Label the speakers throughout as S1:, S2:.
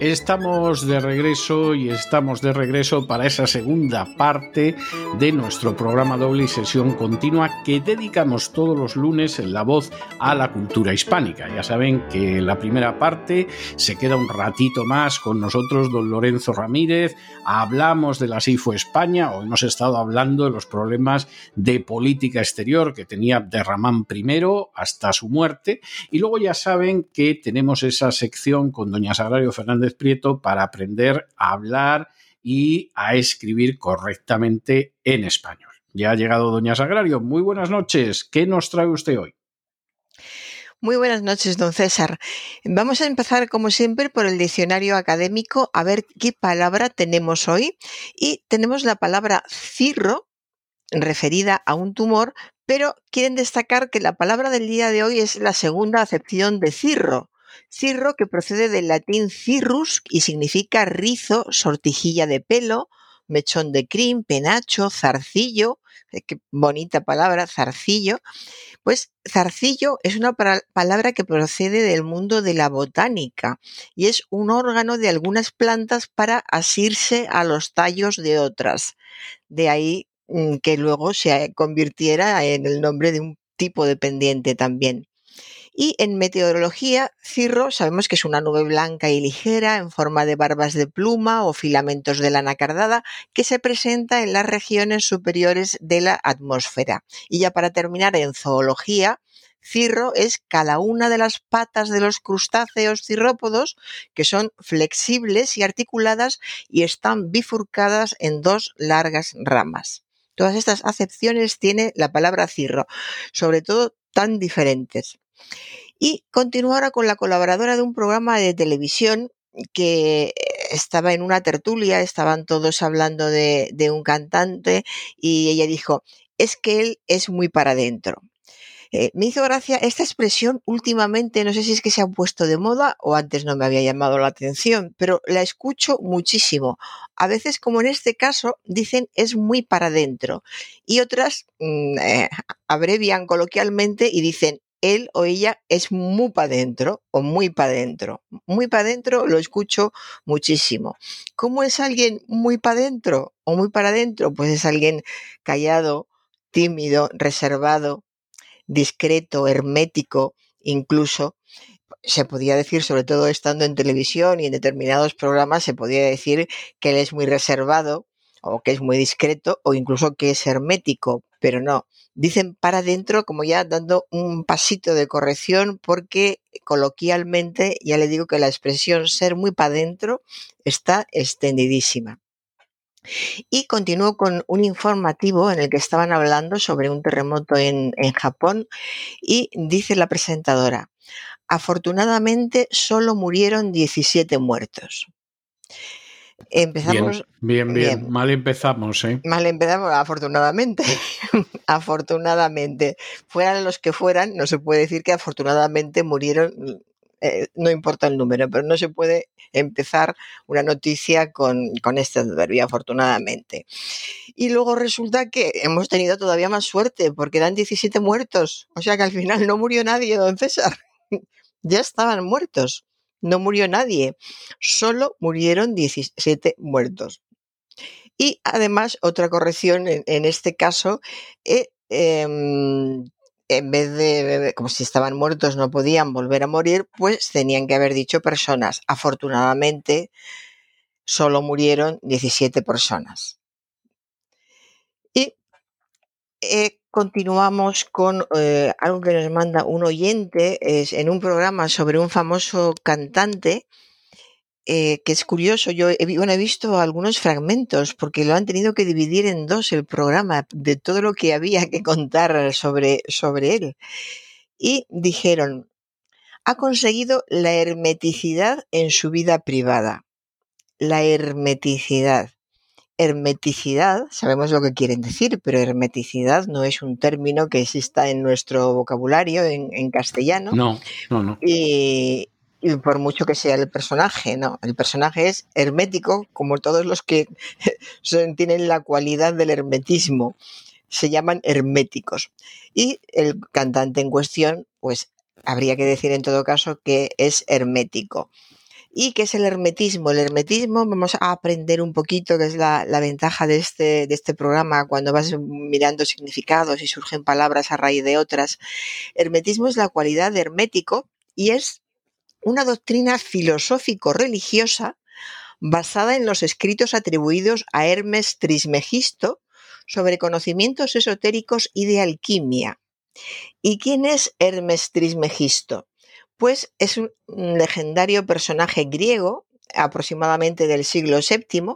S1: Estamos de regreso y estamos de regreso para esa segunda parte de nuestro programa doble y sesión continua que dedicamos todos los lunes en La Voz a la cultura hispánica. Ya saben que la primera parte se queda un ratito más con nosotros, don Lorenzo Ramírez. Hablamos de la SIFO España, o hemos estado hablando de los problemas de política exterior que tenía Derramán primero hasta su muerte. Y luego ya saben que tenemos esa sección con doña Sagrario Fernández Prieto para aprender a hablar y a escribir correctamente en español. Ya ha llegado Doña Sagrario. Muy buenas noches. ¿Qué nos trae usted hoy?
S2: Muy buenas noches, don César. Vamos a empezar, como siempre, por el diccionario académico a ver qué palabra tenemos hoy. Y tenemos la palabra cirro, referida a un tumor, pero quieren destacar que la palabra del día de hoy es la segunda acepción de cirro, Cirro, que procede del latín cirrus y significa rizo, sortijilla de pelo, mechón de crin, penacho, zarcillo, eh, qué bonita palabra, zarcillo. Pues zarcillo es una palabra que procede del mundo de la botánica y es un órgano de algunas plantas para asirse a los tallos de otras. De ahí mm, que luego se convirtiera en el nombre de un tipo de pendiente también. Y en meteorología, cirro sabemos que es una nube blanca y ligera en forma de barbas de pluma o filamentos de lana cardada que se presenta en las regiones superiores de la atmósfera. Y ya para terminar, en zoología, cirro es cada una de las patas de los crustáceos cirrópodos que son flexibles y articuladas y están bifurcadas en dos largas ramas. Todas estas acepciones tiene la palabra cirro, sobre todo tan diferentes. Y continuara con la colaboradora de un programa de televisión que estaba en una tertulia, estaban todos hablando de, un cantante y ella dijo, es que él es muy para adentro. Eh, me hizo gracia esta expresión últimamente, no sé si es que se ha puesto de moda o antes no me había llamado la atención, pero la escucho muchísimo. A veces, como en este caso, dicen es muy para adentro y otras mm, eh, abrevian coloquialmente y dicen él o ella es muy para adentro o muy para adentro. Muy para adentro lo escucho muchísimo. ¿Cómo es alguien muy para adentro o muy para adentro? Pues es alguien callado, tímido, reservado, discreto, hermético, incluso. Se podía decir, sobre todo estando en televisión y en determinados programas, se podía decir que él es muy reservado o que es muy discreto o incluso que es hermético, pero no, dicen para adentro como ya dando un pasito de corrección porque coloquialmente ya le digo que la expresión ser muy para adentro está extendidísima. Y continúo con un informativo en el que estaban hablando sobre un terremoto en, en Japón y dice la presentadora, afortunadamente solo murieron 17 muertos.
S1: Empezamos. Bien, bien, Mal empezamos, ¿eh?
S2: Mal empezamos, afortunadamente. afortunadamente. Fueran los que fueran, no se puede decir que afortunadamente murieron. Eh, no importa el número, pero no se puede empezar una noticia con, con este adverbio, afortunadamente. Y luego resulta que hemos tenido todavía más suerte, porque eran 17 muertos. O sea que al final no murió nadie, don César. ya estaban muertos no murió nadie, solo murieron 17 muertos. Y además, otra corrección en, este caso, eh, em, en vez de, como si estaban muertos no podían volver a morir, pues tenían que haber dicho personas. Afortunadamente, solo murieron 17 personas. Y eh, continuamos con eh, algo que nos manda un oyente es en un programa sobre un famoso cantante eh, que es curioso. Yo he, he visto algunos fragmentos porque lo han tenido que dividir en dos el programa de todo lo que había que contar sobre, sobre él. Y dijeron, ha conseguido la hermeticidad en su vida privada. La hermeticidad. Hermeticidad, sabemos lo que quieren decir, pero hermeticidad no es un término que exista en nuestro vocabulario en, castellano.
S1: No, no, no.
S2: Y, y por mucho que sea el personaje, no, el personaje es hermético, como todos los que tienen la cualidad del hermetismo, se llaman herméticos. Y el cantante en cuestión, pues habría que decir en todo caso que es hermético. ¿Y qué es el hermetismo? El hermetismo, vamos a aprender un poquito, que es la, la, ventaja de este, de este programa, cuando vas mirando significados y surgen palabras a raíz de otras. Hermetismo es la cualidad de hermético y es una doctrina filosófico-religiosa basada en los escritos atribuidos a Hermes Trismegisto sobre conocimientos esotéricos y de alquimia. ¿Y quién es Hermes Trismegisto? Pues es un legendario personaje griego aproximadamente del siglo VII,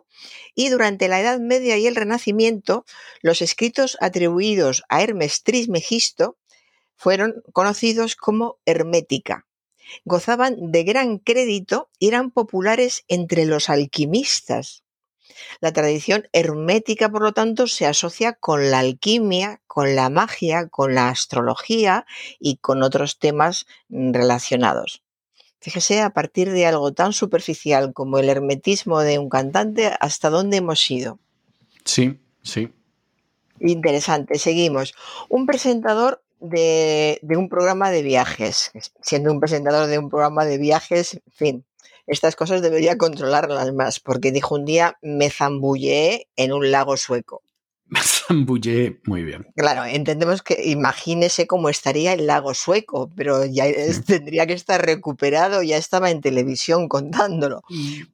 S2: y durante la Edad Media y el Renacimiento, los escritos atribuidos a Hermes Trismegisto fueron conocidos como hermética gozaban de gran crédito y eran populares entre los alquimistas. La tradición hermética, por lo tanto, se asocia con la alquimia, con la magia, con la astrología y con otros temas relacionados. Fíjese a partir de algo tan superficial como el hermetismo de un cantante, hasta dónde hemos ido.
S1: Sí, sí.
S2: Interesante, seguimos. Un presentador de, un programa de viajes. Siendo un presentador de un programa de viajes, en fin, estas cosas debería controlarlas más, porque dijo un día, me zambullé en un lago sueco.
S1: Me zambullé, muy bien.
S2: Claro, entendemos que imagínese cómo estaría el lago sueco, pero ya tendría que estar recuperado, ya estaba en televisión contándolo.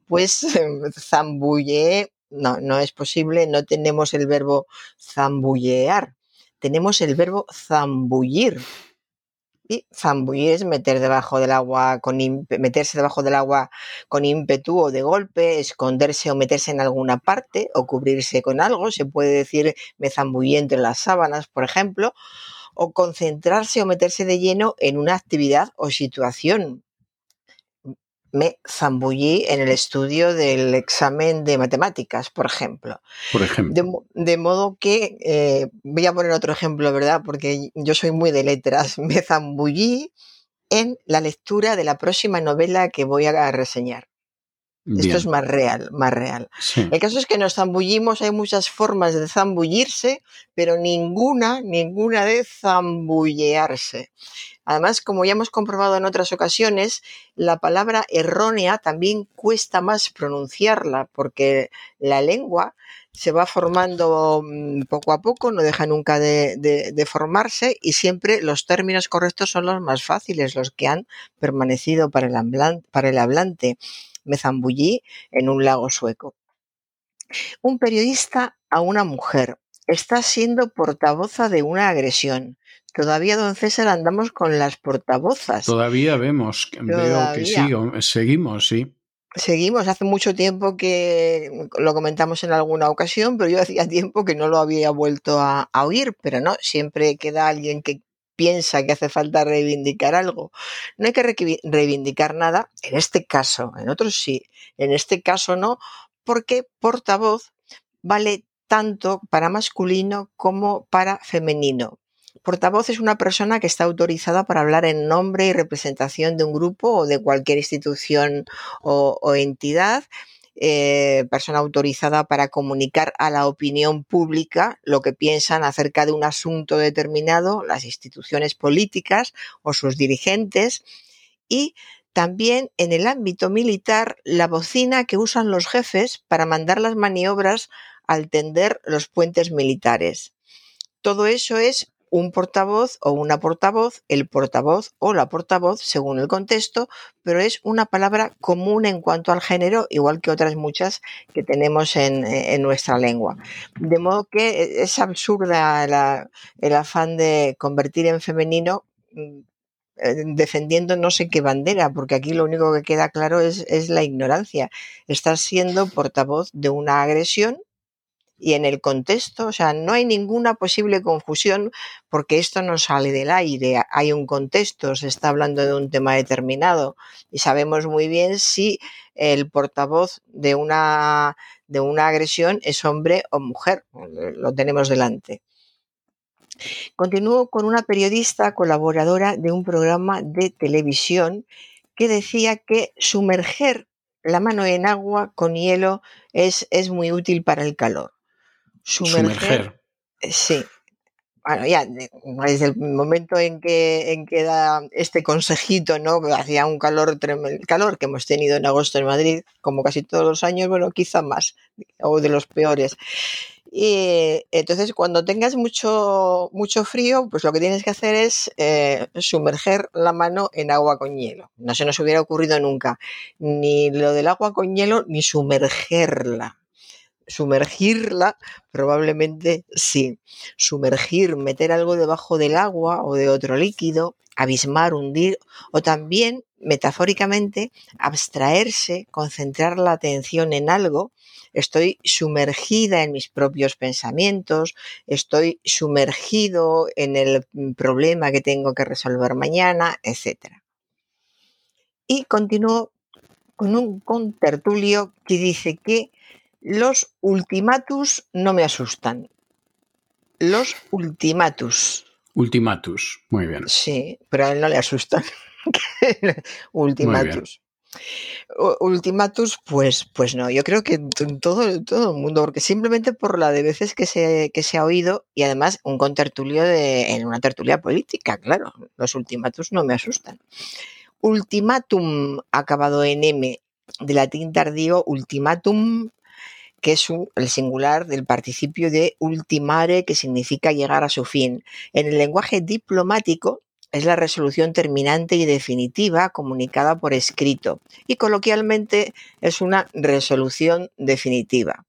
S2: Pues zambullé, no, no es posible, no tenemos el verbo zambullear tenemos el verbo zambullir. Y zambullir es meter debajo del agua con meterse debajo del agua con ímpetu o de golpe, esconderse o meterse en alguna parte o cubrirse con algo. Se puede decir me zambullí entre las sábanas, por ejemplo, o concentrarse o meterse de lleno en una actividad o situación me zambullí en el estudio del examen de matemáticas, por ejemplo.
S1: Por ejemplo.
S2: De, modo que, eh, voy a poner otro ejemplo, ¿verdad? Porque yo soy muy de letras. Me zambullí en la lectura de la próxima novela que voy a reseñar. Esto es más real, más real. El caso es que nos zambullimos, hay muchas formas de zambullirse, pero ninguna, ninguna de zambullearse. Además, como ya hemos comprobado en otras ocasiones, la palabra errónea también cuesta más pronunciarla porque la lengua se va formando mm, poco a poco, no deja nunca de, formarse y siempre los términos correctos son los más fáciles, los que han permanecido para el hablante. Me zambullí en un lago sueco. Un periodista a una mujer está siendo portavoza de una agresión. Todavía, don César, andamos con las portavozas.
S1: Todavía vemos, veo que sí, seguimos, sí.
S2: Seguimos, hace mucho tiempo que lo comentamos en alguna ocasión, pero yo hacía tiempo que no lo había vuelto a, oír, pero no, siempre queda alguien que piensa que hace falta reivindicar algo. No hay que reivindicar nada, en este caso, en otros sí, en este caso no, porque portavoz vale tanto para masculino como para femenino. Portavoz es una persona que está autorizada para hablar en nombre y representación de un grupo o de cualquier institución o, entidad. Eh, persona autorizada para comunicar a la opinión pública lo que piensan acerca de un asunto determinado, las instituciones políticas o sus dirigentes. Y también en el ámbito militar, la bocina que usan los jefes para mandar las maniobras al tender los puentes militares. Todo eso es un portavoz o una portavoz, el portavoz o la portavoz, según el contexto, pero es una palabra común en cuanto al género, igual que otras muchas que tenemos en, nuestra lengua. De modo que es absurda el afán de convertir en femenino mm, eh, defendiendo no sé qué bandera, porque aquí lo único que queda claro es, es la ignorancia. Estás siendo portavoz de una agresión y en el contexto, o sea, no hay ninguna posible confusión porque esto no sale del aire, hay un contexto, se está hablando de un tema determinado y sabemos muy bien si el portavoz de una, de una agresión es hombre o mujer, lo tenemos delante. Continúo con una periodista colaboradora de un programa de televisión que decía que sumerger la mano en agua con hielo es, es muy útil para el calor.
S1: Sumerger.
S2: Eh, sí. Bueno, ya desde el momento en que, en que da este consejito, ¿no? Hacía un calor tremendo, calor que hemos tenido en agosto en Madrid, como casi todos los años, bueno, quizá más, o de los peores. Y entonces cuando tengas mucho, mucho frío, pues lo que tienes que hacer es eh, sumerger la mano en agua con hielo. No se nos hubiera ocurrido nunca ni lo del agua con hielo ni sumergerla. Sumergirla, probablemente sí. Sumergir, meter algo debajo del agua o de otro líquido, abismar, hundir, o también, metafóricamente, abstraerse, concentrar la atención en algo estoy sumergida en mis propios pensamientos, estoy sumergido en el problema que tengo que resolver mañana, etc. Y continúo con un contertulio que dice que los ultimatus no me asustan. Los ultimatus.
S1: Ultimatus, muy bien.
S2: Sí, pero a él no le asustan. ultimatus. Ultimatus, pues, pues no, yo creo que todo, todo el mundo, porque simplemente por la de veces que se, que se ha oído, y además un contertulio de, en una tertulia política, claro, los ultimatus no me asustan. Ultimatum, acabado en M, de latín tardío, ultimatum, que es el singular del participio de ultimare, que significa llegar a su fin. En el lenguaje diplomático, es la resolución terminante y definitiva comunicada por escrito y coloquialmente es una resolución definitiva.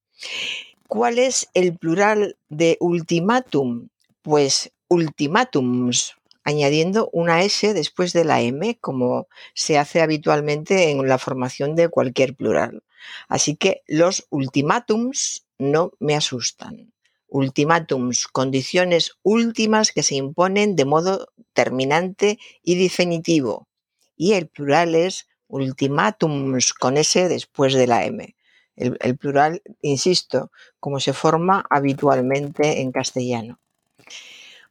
S2: ¿Cuál es el plural de ultimatum? Pues ultimatums, añadiendo una S después de la M, como se hace habitualmente en la formación de cualquier plural. Así que los ultimatums no me asustan ultimátums, condiciones últimas que se imponen de modo terminante y definitivo. Y el plural es ultimátums con S después de la M. El, el, plural, insisto, como se forma habitualmente en castellano.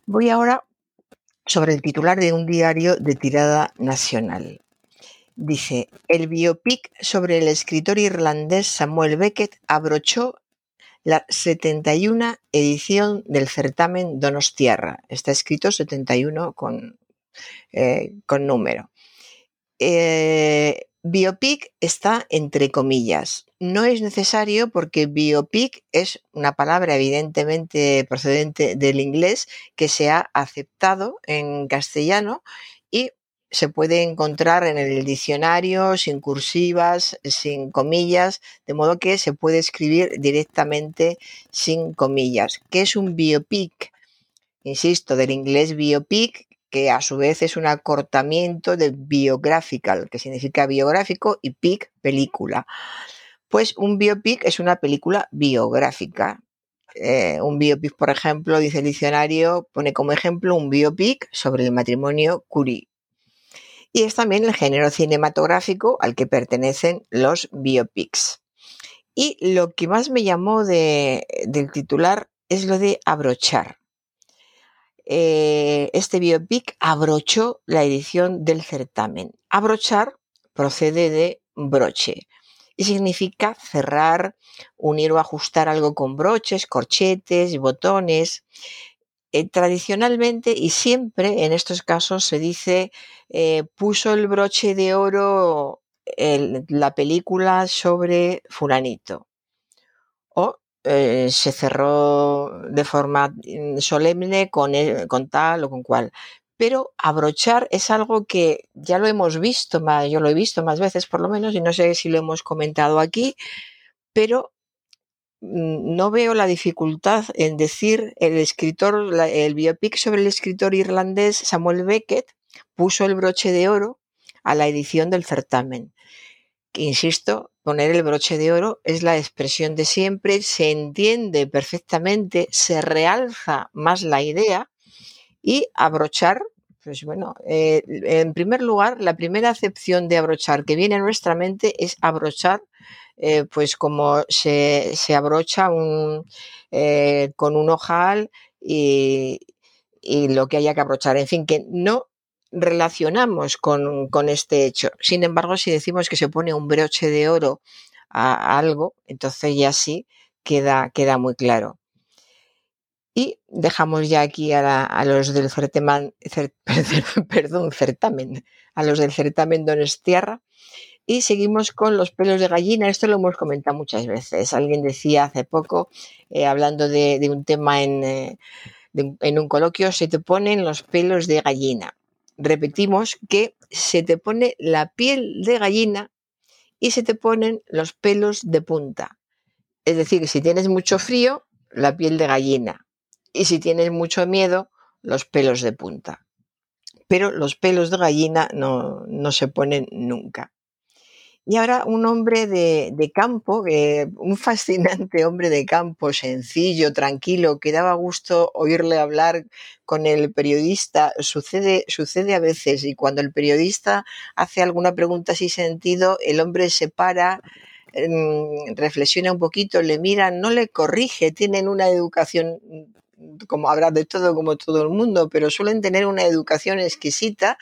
S2: Voy ahora sobre el titular de un diario de tirada nacional. Dice, el biopic sobre el escritor irlandés Samuel Beckett abrochó la 71 edición del certamen Donostiarra. Está escrito 71 con, eh, con número. Eh, biopic está entre comillas. No es necesario porque biopic es una palabra evidentemente procedente del inglés que se ha aceptado en castellano y se puede encontrar en el diccionario sin cursivas, sin comillas, de modo que se puede escribir directamente sin comillas. ¿Qué es un biopic? Insisto, del inglés biopic, que a su vez es un acortamiento de biographical, que significa biográfico, y pic, película. Pues un biopic es una película biográfica. Eh, un biopic, por ejemplo, dice el diccionario, pone como ejemplo un biopic sobre el matrimonio Curie y es también el género cinematográfico al que pertenecen los biopics. Y lo que más me llamó del titular es lo de abrochar. Eh, este biopic abrochó la edición del certamen. Abrochar procede de broche y significa cerrar, unir o ajustar algo con broches, corchetes, botones. Eh, tradicionalmente y siempre en estos casos se dice eh, puso el broche de oro en la película sobre fulanito o eh, se cerró de forma solemne con, con tal o con cual. Pero abrochar es algo que ya lo hemos visto, yo lo he visto más veces por lo menos, y no sé si lo hemos comentado aquí, pero no veo la dificultad en decir el escritor, el biopic sobre el escritor irlandés Samuel Beckett puso el broche de oro a la edición del certamen. insisto, poner el broche de oro es la expresión de siempre, se entiende perfectamente, se realza más la idea y abrochar, pues bueno, eh, en primer lugar, la primera acepción de abrochar que viene a nuestra mente es abrochar, eh, pues como se, abrocha un, eh, con un ojal y, lo que haya que abrochar. En fin, que no relacionamos con, este hecho. Sin embargo, si decimos que se pone un broche de oro a, algo, entonces ya sí queda, queda muy claro. Dejamos ya aquí a, los del certamen, perdón, certamen, a los del certamen Donestierra. Y seguimos con los pelos de gallina. Esto lo hemos comentado muchas veces. Alguien decía hace poco, eh, hablando de, un tema en, eh, en un coloquio, se te ponen los pelos de gallina repetimos que se te pone la piel de gallina y se te ponen los pelos de punta. Es decir, si tienes mucho frío, la piel de gallina. Y si tienes mucho miedo, los pelos de punta. Pero los pelos de gallina no, no se ponen nunca. Y ahora un hombre de, campo, un fascinante hombre de campo, sencillo, tranquilo, que daba gusto oírle hablar con el periodista. Sucede, sucede a veces y cuando el periodista hace alguna pregunta sin sentido, el hombre se para, mm, reflexiona un poquito, le mira, no le corrige, tienen una educación como habrá de todo como todo el mundo, pero suelen tener una educación exquisita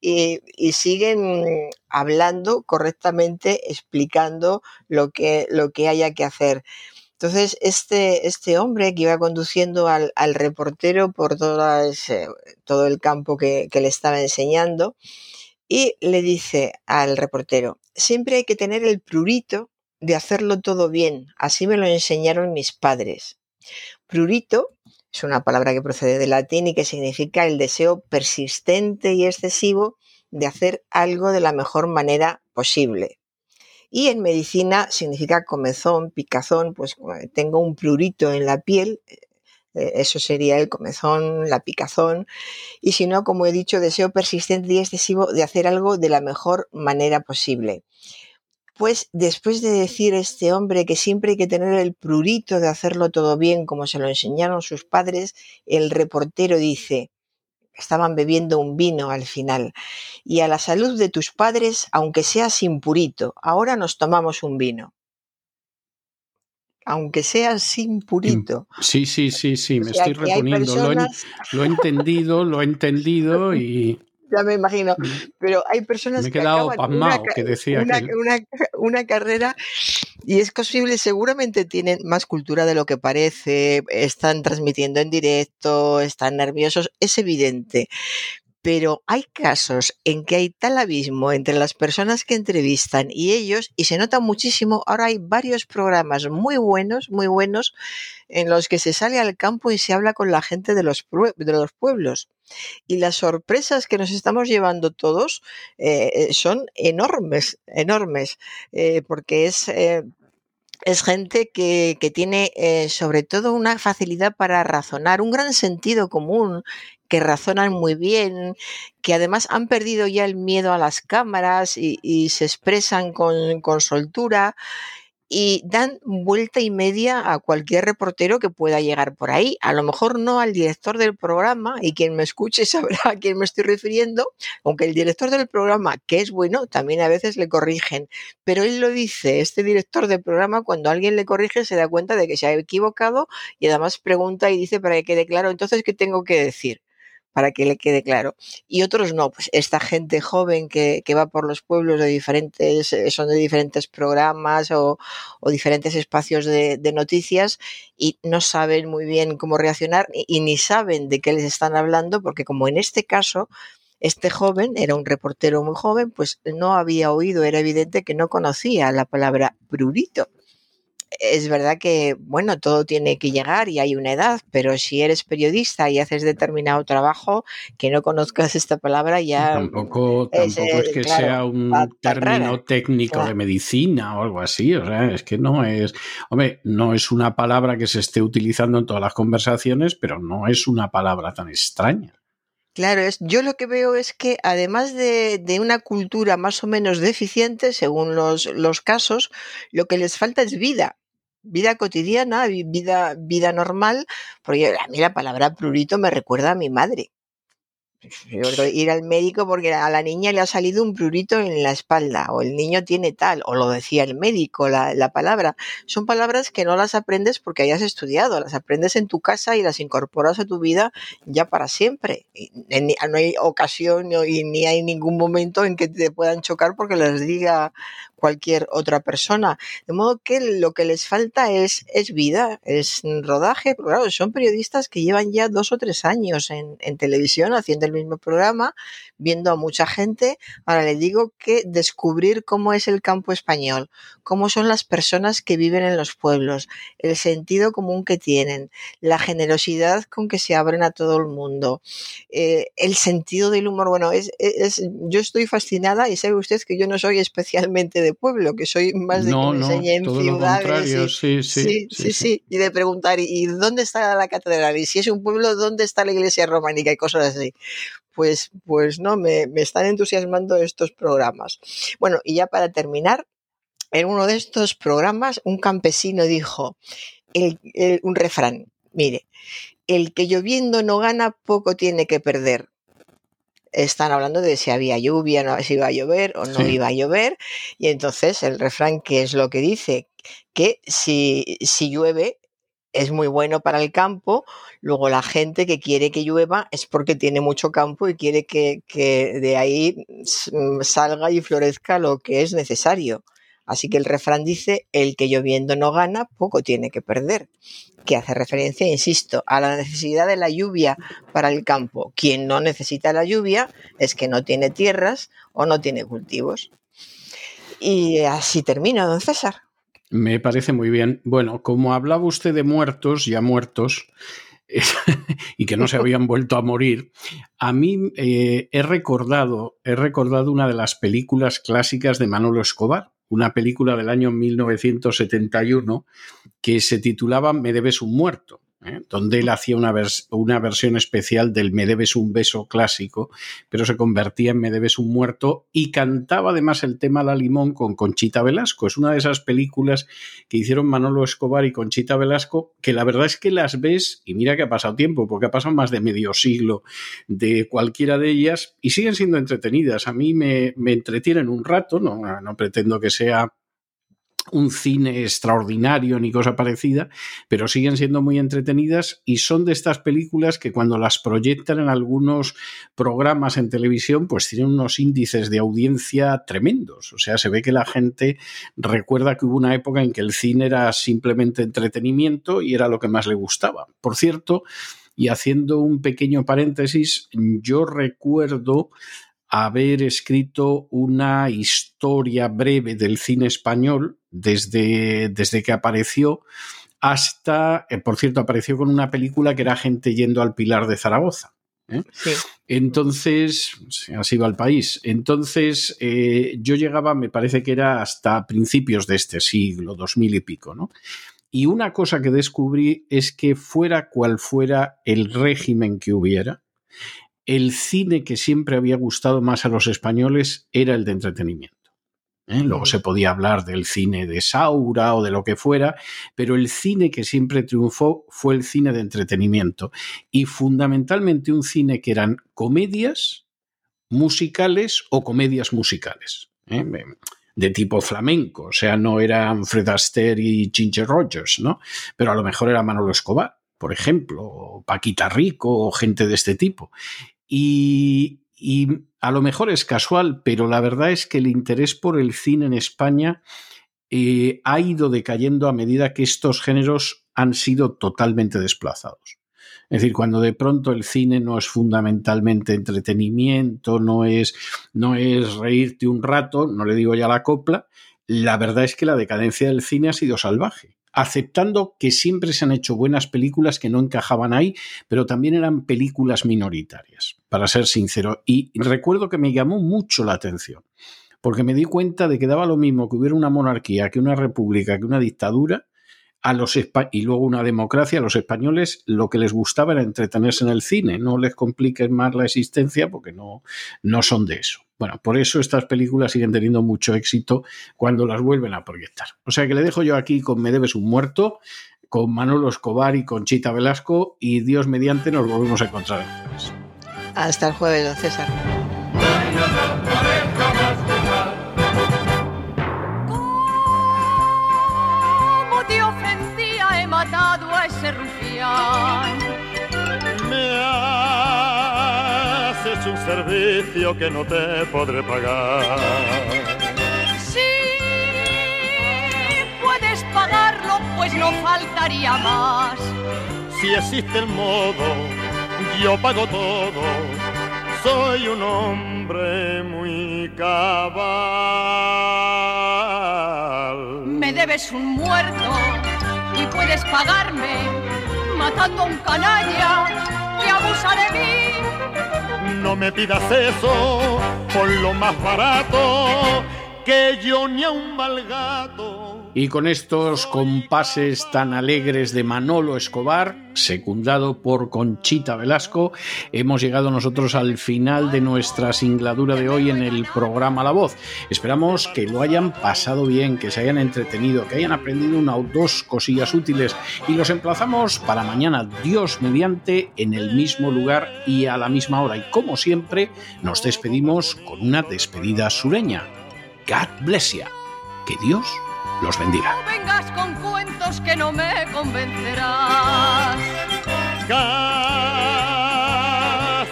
S2: y, siguen hablando correctamente, explicando lo que, lo que haya que hacer. Entonces, este, este hombre que iba conduciendo al, reportero por todo el campo que, que le estaba enseñando, y le dice al reportero, siempre hay que tener el prurito de hacerlo todo bien, así me lo enseñaron mis padres. Prurito es una palabra que procede del latín y que significa el deseo persistente y excesivo de hacer algo de la mejor manera posible. Y en medicina significa comezón, picazón, pues eh, tengo un prurito en la piel, eh, eso sería el comezón, la picazón, y si no, como he dicho, deseo persistente y excesivo de hacer algo de la mejor manera posible. Pues después de decir este hombre que siempre hay que tener el prurito de hacerlo todo bien como se lo enseñaron sus padres, el reportero dice, estaban bebiendo un vino al final, y a la salud de tus padres, aunque sea sin purito, ahora nos tomamos un vino. Aunque sea sin purito.
S1: Sí, sí, sí, sí, me estoy reponiendo. lo he entendido, lo he entendido y
S2: ya me imagino. Mm. Pero hay personas
S1: que acaban una, que decía
S2: una, carrera y es posible, seguramente tienen más cultura de lo que parece, están transmitiendo en directo, están nerviosos, es evidente. Pero hay casos en que hay tal abismo entre las personas que entrevistan y ellos, y se nota muchísimo. Ahora hay varios programas muy buenos, muy buenos, en los que se sale al campo y se habla con la gente de los, de los pueblos y las sorpresas que nos estamos llevando todos eh, eh, son enormes, enormes, eh, porque es es gente que, que tiene sobre todo una facilidad para razonar, un gran sentido común, que razonan muy bien, que además han perdido ya el miedo a las cámaras y, y se expresan con, con soltura y dan vuelta y media a cualquier reportero que pueda llegar por ahí. A lo mejor no al director del programa, y quien me escuche sabrá a quién me estoy refiriendo, aunque el director del programa, que es bueno, también a veces le corrigen. Pero él lo dice, este director del programa, cuando alguien le corrige se da cuenta de que se ha equivocado y además pregunta y dice para que quede claro, entonces, ¿qué tengo que decir? Para que le quede claro. Y otros no, pues esta gente joven que, va por los pueblos de diferentes, eh, son de diferentes programas o, diferentes espacios de, noticias y no saben muy bien cómo reaccionar y, ni saben de qué les están hablando, porque como en este caso, este joven era un reportero muy joven, pues no había oído, era evidente que no conocía la palabra prurito es verdad que, bueno, todo tiene que llegar y hay una edad, pero si eres periodista y haces determinado trabajo, que no conozcas esta palabra ya...
S1: Tampoco, es, es que sea un término técnico de medicina o algo así, o sea, es que no es... Hombre, no es una palabra que se esté utilizando en todas las conversaciones, pero no es una palabra tan extraña.
S2: Claro, es, yo lo que veo es que además de, de una cultura más o menos deficiente, según los, los casos, lo que les falta es vida vida cotidiana, vida, vida normal, porque a mí la palabra prurito me recuerda a mi madre ir al médico porque a la niña le ha salido un prurito en la espalda o el niño tiene tal, o lo decía el médico, la, la, palabra. Son palabras que no las aprendes porque hayas estudiado, las aprendes en tu casa y las incorporas a tu vida ya para siempre. No hay ocasión y ni hay ningún momento en que te puedan chocar porque les diga cualquier otra persona. De modo que lo que les falta es, es vida, es rodaje, pero claro, son periodistas que llevan ya dos o tres años en, en televisión haciendo el mismo programa, viendo a mucha gente. Ahora le digo que descubrir cómo es el campo español, cómo son las personas que viven en los pueblos, el sentido común que tienen, la generosidad con que se abren a todo el mundo, eh, el sentido del humor. Bueno, es, es, yo estoy fascinada y sabe usted que yo no soy especialmente de pueblo, que soy más de
S1: no,
S2: que me
S1: no,
S2: enseñe en
S1: todo
S2: ciudades.
S1: Lo
S2: y,
S1: sí, sí,
S2: sí, sí, sí, y de preguntar, ¿y dónde está la catedral? Y si es un pueblo, ¿dónde está la iglesia románica? Y cosas así pues, pues no, me, me, están entusiasmando estos programas. Bueno, y ya para terminar, en uno de estos programas un campesino dijo el, el, un refrán, mire, el que lloviendo no gana, poco tiene que perder. Están hablando de si había lluvia, no, si iba a llover o no sí. iba a llover. Y entonces el refrán, ¿qué es lo que dice? Que si, si llueve, es muy bueno para el campo. Luego la gente que quiere que llueva es porque tiene mucho campo y quiere que, de ahí salga y florezca lo que es necesario. Así que el refrán dice, el que lloviendo no gana, poco tiene que perder. Que hace referencia, insisto, a la necesidad de la lluvia para el campo. Quien no necesita la lluvia es que no tiene tierras o no tiene cultivos. Y así termino, don César.
S1: Me parece muy bien. Bueno, como hablaba usted de muertos, ya muertos, y que no se habían vuelto a morir, a mí eh, he recordado, he recordado una de las películas clásicas de Manolo Escobar, una película del año 1971 que se titulaba Me debes un muerto. ¿Eh? donde él hacía una, una, versión especial del Me debes un beso clásico, pero se convertía en Me debes un muerto y cantaba además el tema La Limón con Conchita Velasco. Es una de esas películas que hicieron Manolo Escobar y Conchita Velasco, que la verdad es que las ves, y mira que ha pasado tiempo, porque ha pasado más de medio siglo de cualquiera de ellas, y siguen siendo entretenidas. A mí me, me entretienen un rato, no, no pretendo que sea un cine extraordinario ni cosa parecida, pero siguen siendo muy entretenidas y son de estas películas que cuando las proyectan en algunos programas en televisión, pues tienen unos índices de audiencia tremendos. O sea, se ve que la gente recuerda que hubo una época en que el cine era simplemente entretenimiento y era lo que más le gustaba. Por cierto, y haciendo un pequeño paréntesis, yo recuerdo haber escrito una historia breve del cine español desde, desde que apareció hasta, eh, por cierto, apareció con una película que era Gente yendo al Pilar de Zaragoza. ¿eh?
S2: Sí.
S1: Entonces, así va el país. Entonces, eh, yo llegaba, me parece que era hasta principios de este siglo, dos mil y pico, ¿no? Y una cosa que descubrí es que fuera cual fuera el régimen que hubiera, el cine que siempre había gustado más a los españoles era el de entretenimiento. ¿Eh? Luego se podía hablar del cine de Saura o de lo que fuera, pero el cine que siempre triunfó fue el cine de entretenimiento y fundamentalmente un cine que eran comedias musicales o comedias musicales. ¿eh? de tipo flamenco, o sea, no eran Fred Astaire y Ginger Rogers, ¿no? Pero a lo mejor era Manolo Escobar, por ejemplo, o Paquita Rico o gente de este tipo. Y, y, a lo mejor es casual, pero la verdad es que el interés por el cine en España eh, ha ido decayendo a medida que estos géneros han sido totalmente desplazados. Es decir, cuando de pronto el cine no es fundamentalmente entretenimiento, no es, no es reírte un rato, no le digo ya la copla, la verdad es que la decadencia del cine ha sido salvaje aceptando que siempre se han hecho buenas películas que no encajaban ahí, pero también eran películas minoritarias, para ser sincero. Y recuerdo que me llamó mucho la atención, porque me di cuenta de que daba lo mismo que hubiera una monarquía, que una república, que una dictadura, a los y luego una democracia, a los españoles lo que les gustaba era entretenerse en el cine, no les compliquen más la existencia porque no, no son de eso. Bueno, por eso estas películas siguen teniendo mucho éxito cuando las vuelven a proyectar. O sea que le dejo yo aquí con Me debes un muerto, con Manolo Escobar y con Chita Velasco y Dios mediante nos volvemos a encontrar
S2: Hasta el jueves, don César.
S3: Servicio que no te podré pagar.
S4: Sí, puedes pagarlo, pues no faltaría más.
S3: Si existe el modo, yo pago todo. Soy un hombre muy cabal.
S4: Me debes un muerto y puedes pagarme matando a un canalla que abusa de mí.
S3: No me pidas eso por lo más barato que yo ni
S1: y con estos compases tan alegres de Manolo Escobar, secundado por Conchita Velasco, hemos llegado nosotros al final de nuestra singladura de hoy en el programa La Voz. Esperamos que lo hayan pasado bien, que se hayan entretenido, que hayan aprendido una o dos cosillas útiles y los emplazamos para mañana, Dios mediante, en el mismo lugar y a la misma hora. Y como siempre, nos despedimos con una despedida sureña. God bless you. Que Dios los bendiga.
S4: No vengas con cuentos que no me convencerás.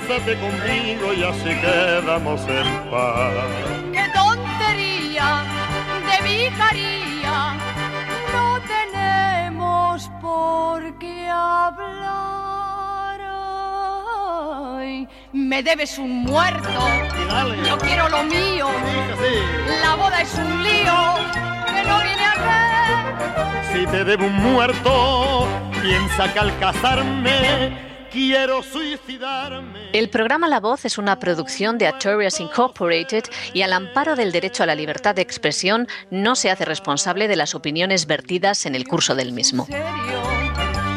S3: Cásate conmigo y así quedamos en paz.
S4: ¡Qué tontería de vicaría! No tenemos por qué hablar. Ay, me debes un muerto. Yo quiero lo mío. La boda es un lío
S3: si te debo un muerto, piensa que al casarme quiero suicidarme.
S5: El programa La Voz es una producción de Artorias Incorporated y al amparo del derecho a la libertad de expresión no se hace responsable de las opiniones vertidas en el curso del mismo.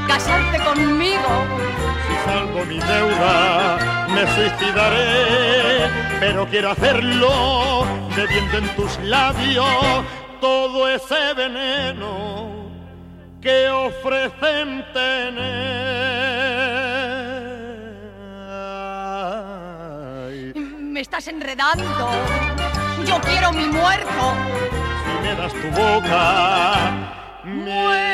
S4: ¿Casarte conmigo?
S3: Salvo mi deuda, me suicidaré, pero quiero hacerlo bebiendo en tus labios todo ese veneno que ofrecen tener.
S4: Me estás enredando. Yo quiero mi muerto.
S3: Si me das tu boca, me